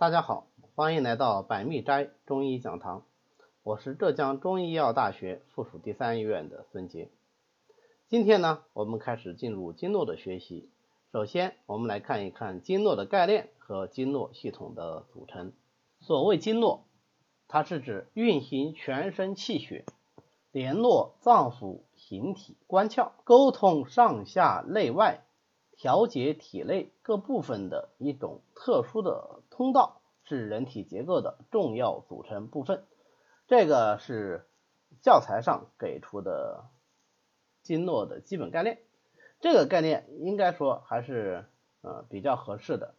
大家好，欢迎来到百密斋中医讲堂，我是浙江中医药大学附属第三医院的孙杰。今天呢，我们开始进入经络的学习。首先，我们来看一看经络的概念和经络系统的组成。所谓经络，它是指运行全身气血，联络脏腑、形体、关窍，沟通上下内外。调节体内各部分的一种特殊的通道，是人体结构的重要组成部分。这个是教材上给出的经络的基本概念。这个概念应该说还是呃比较合适的。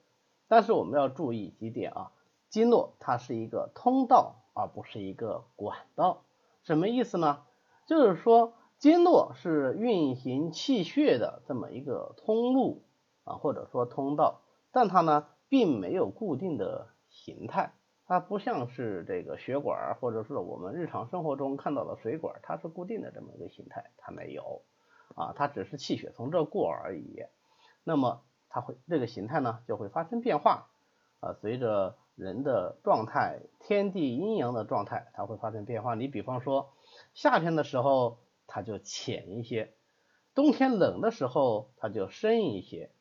但是我们要注意几点啊，经络它是一个通道，而不是一个管道。什么意思呢？就是说。经络是运行气血的这么一个通路啊，或者说通道，但它呢并没有固定的形态，它不像是这个血管，或者是我们日常生活中看到的水管，它是固定的这么一个形态，它没有啊，它只是气血从这过而已。那么它会这个形态呢就会发生变化啊，随着人的状态、天地阴阳的状态，它会发生变化。你比方说夏天的时候。它就浅一些，冬天冷的时候它就深一些，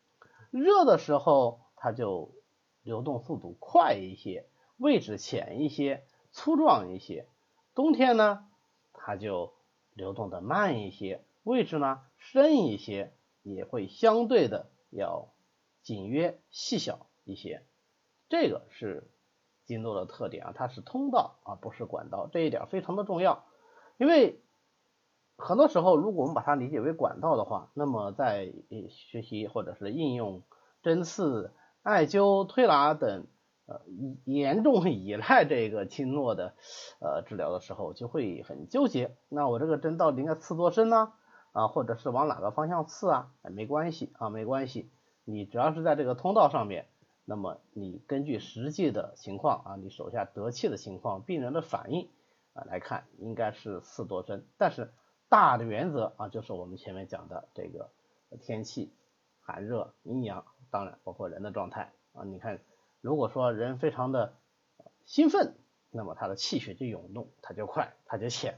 热的时候它就流动速度快一些，位置浅一些，粗壮一些。冬天呢，它就流动的慢一些，位置呢深一些，也会相对的要紧约细小一些。这个是经络的特点啊，它是通道而不是管道，这一点非常的重要，因为。很多时候，如果我们把它理解为管道的话，那么在学习或者是应用针刺、艾灸、推拿等呃严重依赖这个经络的呃治疗的时候，就会很纠结。那我这个针到底应该刺多深呢？啊，或者是往哪个方向刺啊？哎，没关系啊，没关系。你只要是在这个通道上面，那么你根据实际的情况啊，你手下得气的情况、病人的反应啊来看，应该是刺多深。但是大的原则啊，就是我们前面讲的这个天气寒热阴阳，当然包括人的状态啊。你看，如果说人非常的兴奋，那么他的气血就涌动，它就快，它就浅；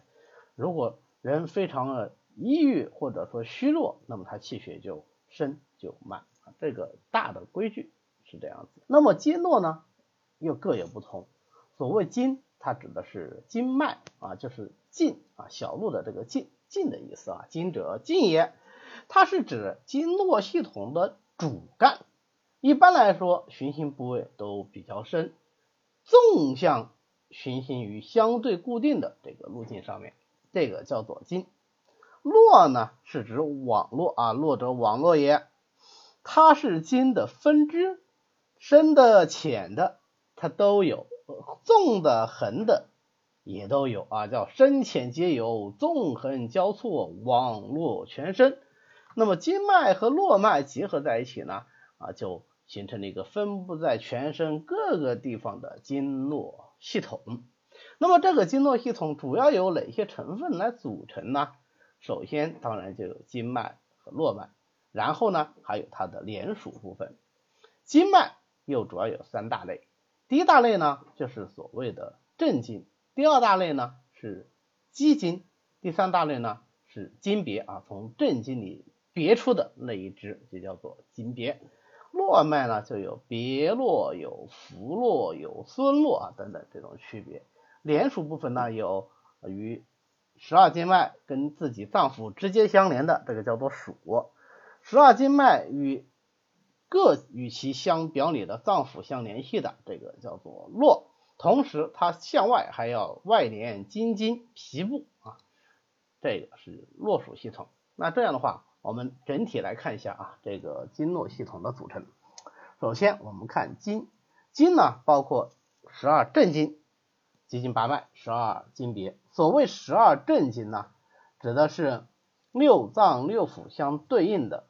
如果人非常的抑郁或者说虚弱，那么他气血就深就慢啊。这个大的规矩是这样子。那么经络呢，又各有不同。所谓经，它指的是经脉啊，就是经啊，小路的这个经。经的意思啊，经者经也，它是指经络系统的主干。一般来说，循行部位都比较深，纵向循行于相对固定的这个路径上面，这个叫做经。络呢，是指网络啊，络者网络也，它是经的分支，深的、浅的，它都有，纵的、横的。也都有啊，叫深浅皆有，纵横交错，网络全身。那么经脉和络脉结合在一起呢，啊，就形成了一个分布在全身各个地方的经络系统。那么这个经络系统主要由哪些成分来组成呢？首先当然就有经脉和络脉，然后呢还有它的连属部分。经脉又主要有三大类，第一大类呢就是所谓的正经。第二大类呢是肌经，第三大类呢是经别啊，从正经里别出的那一支就叫做经别。络脉呢就有别络、有浮络、有孙络啊等等这种区别。连属部分呢有与十二经脉跟自己脏腑直接相连的，这个叫做属；十二经脉与各与其相表里的脏腑相联系的，这个叫做络。同时，它向外还要外连筋经、皮部啊，这个是络属系统。那这样的话，我们整体来看一下啊，这个经络系统的组成。首先，我们看经，经呢包括十二正经、七经八脉、十二经别。所谓十二正经呢，指的是六脏六腑相对应的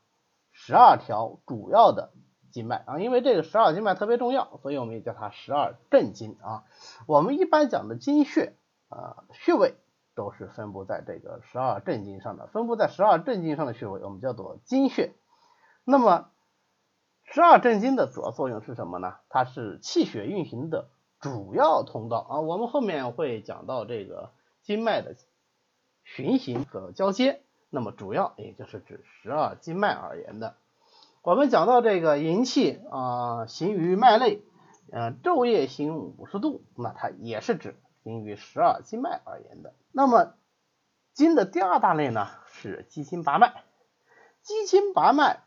十二条主要的。经脉啊，因为这个十二经脉特别重要，所以我们也叫它十二正经啊。我们一般讲的经穴啊，穴位都是分布在这个十二正经上的，分布在十二正经上的穴位我们叫做经穴。那么十二正经的主要作用是什么呢？它是气血运行的主要通道啊。我们后面会讲到这个经脉的循行和交接，那么主要也就是指十二经脉而言的。我们讲到这个营气啊行于脉内，嗯，昼夜行五十度，那它也是指行于十二经脉而言的。那么经的第二大类呢是奇经八脉，奇经八脉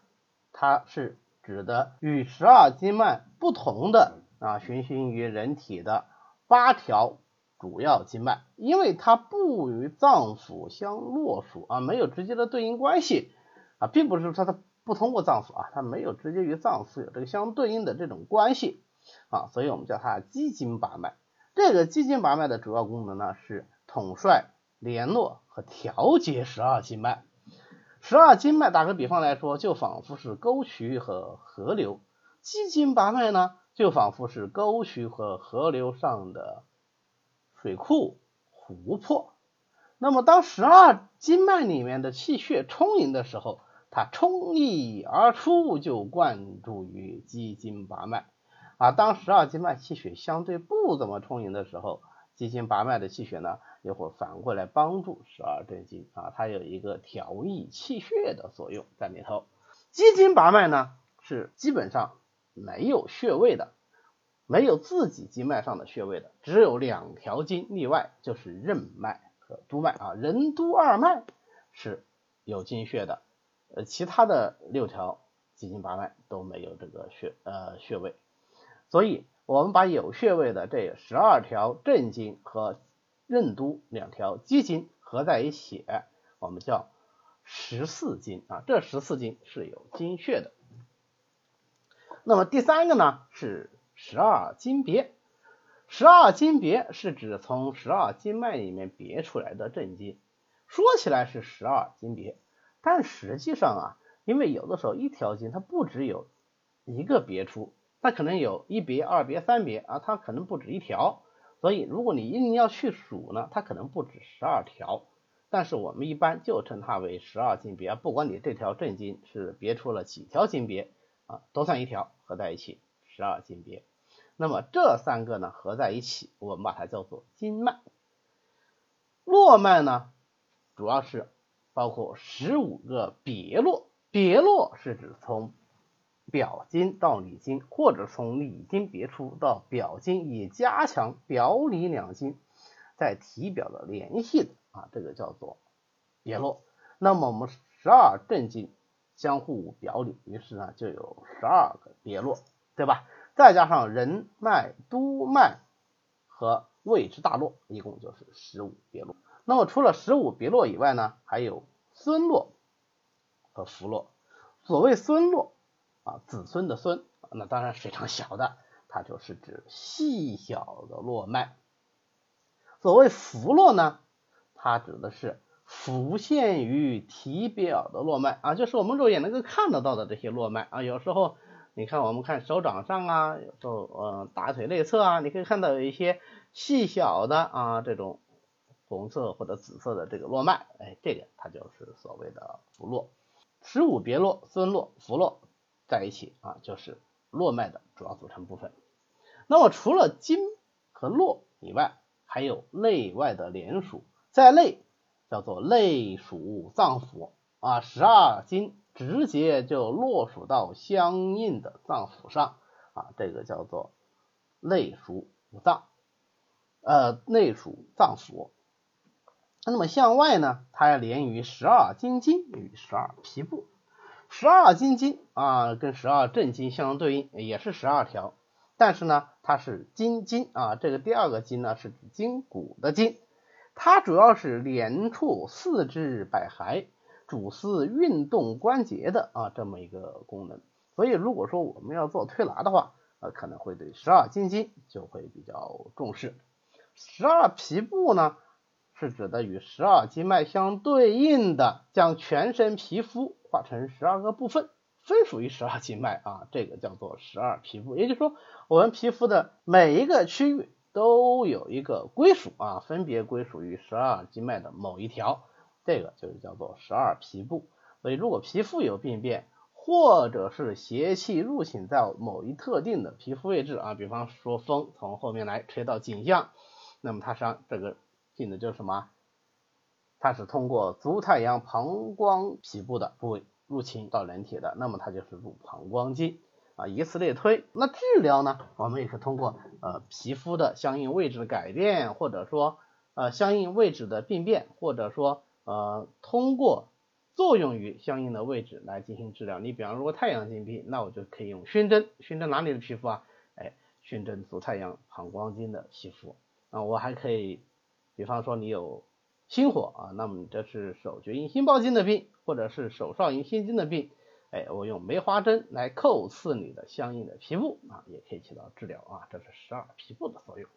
它是指的与十二经脉不同的啊循行于人体的八条主要经脉，因为它不与脏腑相络属啊，没有直接的对应关系啊，并不是说它。不通过脏腑啊，它没有直接与脏腑有这个相对应的这种关系啊，所以我们叫它奇经八脉。这个奇经八脉的主要功能呢是统帅、联络和调节十二经脉。十二经脉打个比方来说，就仿佛是沟渠和河流；奇经八脉呢，就仿佛是沟渠和河流上的水库、湖泊。那么当十二经脉里面的气血充盈的时候，它冲溢而出，就灌注于奇经八脉啊。当十二经脉气血相对不怎么充盈的时候，奇经八脉的气血呢，又会反过来帮助十二正经啊，它有一个调益气血的作用在里头。奇经八脉呢，是基本上没有穴位的，没有自己经脉上的穴位的，只有两条经例外，就是任脉和督脉啊。任督二脉是有经穴的。呃，其他的六条奇经八脉都没有这个穴呃穴位，所以我们把有穴位的这十二条正经和任督两条奇经合在一起，我们叫十四经啊。这十四经是有经穴的。那么第三个呢是十二经别，十二经别是指从十二经脉里面别出来的正经，说起来是十二经别。但实际上啊，因为有的时候一条经它不只有一个别出，它可能有一别、二别、三别啊，它可能不止一条。所以如果你一定要去数呢，它可能不止十二条。但是我们一般就称它为十二经别，不管你这条正经是别出了几条经别啊，都算一条，合在一起十二经别。那么这三个呢合在一起，我们把它叫做经脉。络脉呢，主要是。包括十五个别络，别络是指从表经到里经，或者从里经别出到表经，以加强表里两经在体表的联系啊，这个叫做别络。那么我们十二正经相互表里，于是呢就有十二个别络，对吧？再加上任脉、督脉和胃之大络，一共就是十五别络。那么除了十五别络以外呢，还有孙络和浮络。所谓孙络啊，子孙的孙，那当然非常小的，它就是指细小的络脉。所谓浮络呢，它指的是浮现于体表的络脉啊，就是我们肉眼能够看得到的这些络脉啊。有时候你看，我们看手掌上啊，有时候呃大腿内侧啊，你可以看到有一些细小的啊这种。红色或者紫色的这个络脉，哎，这个它就是所谓的浮络。十五别络、孙络、浮络在一起啊，就是络脉的主要组成部分。那么除了经和络以外，还有内外的连属，在内叫做内属脏腑啊，十二经直接就络属到相应的脏腑上啊，这个叫做内属五脏，呃，内属脏腑。那么向外呢，它要连于十二经经与十二皮部。十二经经啊，跟十二正经相对应，也是十二条。但是呢，它是筋经啊，这个第二个筋呢是筋骨的筋，它主要是连触四肢百骸，主司运动关节的啊这么一个功能。所以如果说我们要做推拿的话，呃，可能会对十二经经就会比较重视。十二皮部呢？是指的与十二经脉相对应的，将全身皮肤划成十二个部分，分属于十二经脉啊，这个叫做十二皮部。也就是说，我们皮肤的每一个区域都有一个归属啊，分别归属于十二经脉的某一条，这个就是叫做十二皮部。所以，如果皮肤有病变，或者是邪气入侵在某一特定的皮肤位置啊，比方说风从后面来吹到颈项，那么它实际上这个进的就是什么？它是通过足太阳膀胱皮部的部位入侵到人体的，那么它就是入膀胱经啊，以此类推。那治疗呢，我们也是通过呃皮肤的相应位置的改变，或者说呃相应位置的病变，或者说呃通过作用于相应的位置来进行治疗。你比方说太阳经病，那我就可以用熏蒸，熏蒸哪里的皮肤啊？哎，熏蒸足太阳膀胱经的皮肤啊。我还可以，比方说你有。心火啊，那么这是手厥阴心包经的病，或者是手少阴心经的病，哎，我用梅花针来叩刺你的相应的皮肤啊，也可以起到治疗啊，这是十二皮部的作用。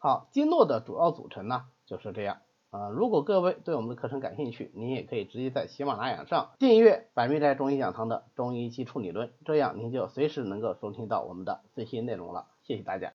好，经络的主要组成呢就是这样啊。如果各位对我们的课程感兴趣，您也可以直接在喜马拉雅上订阅百密斋中医讲堂的中医基础理论，这样您就随时能够收听到我们的最新内容了。谢谢大家。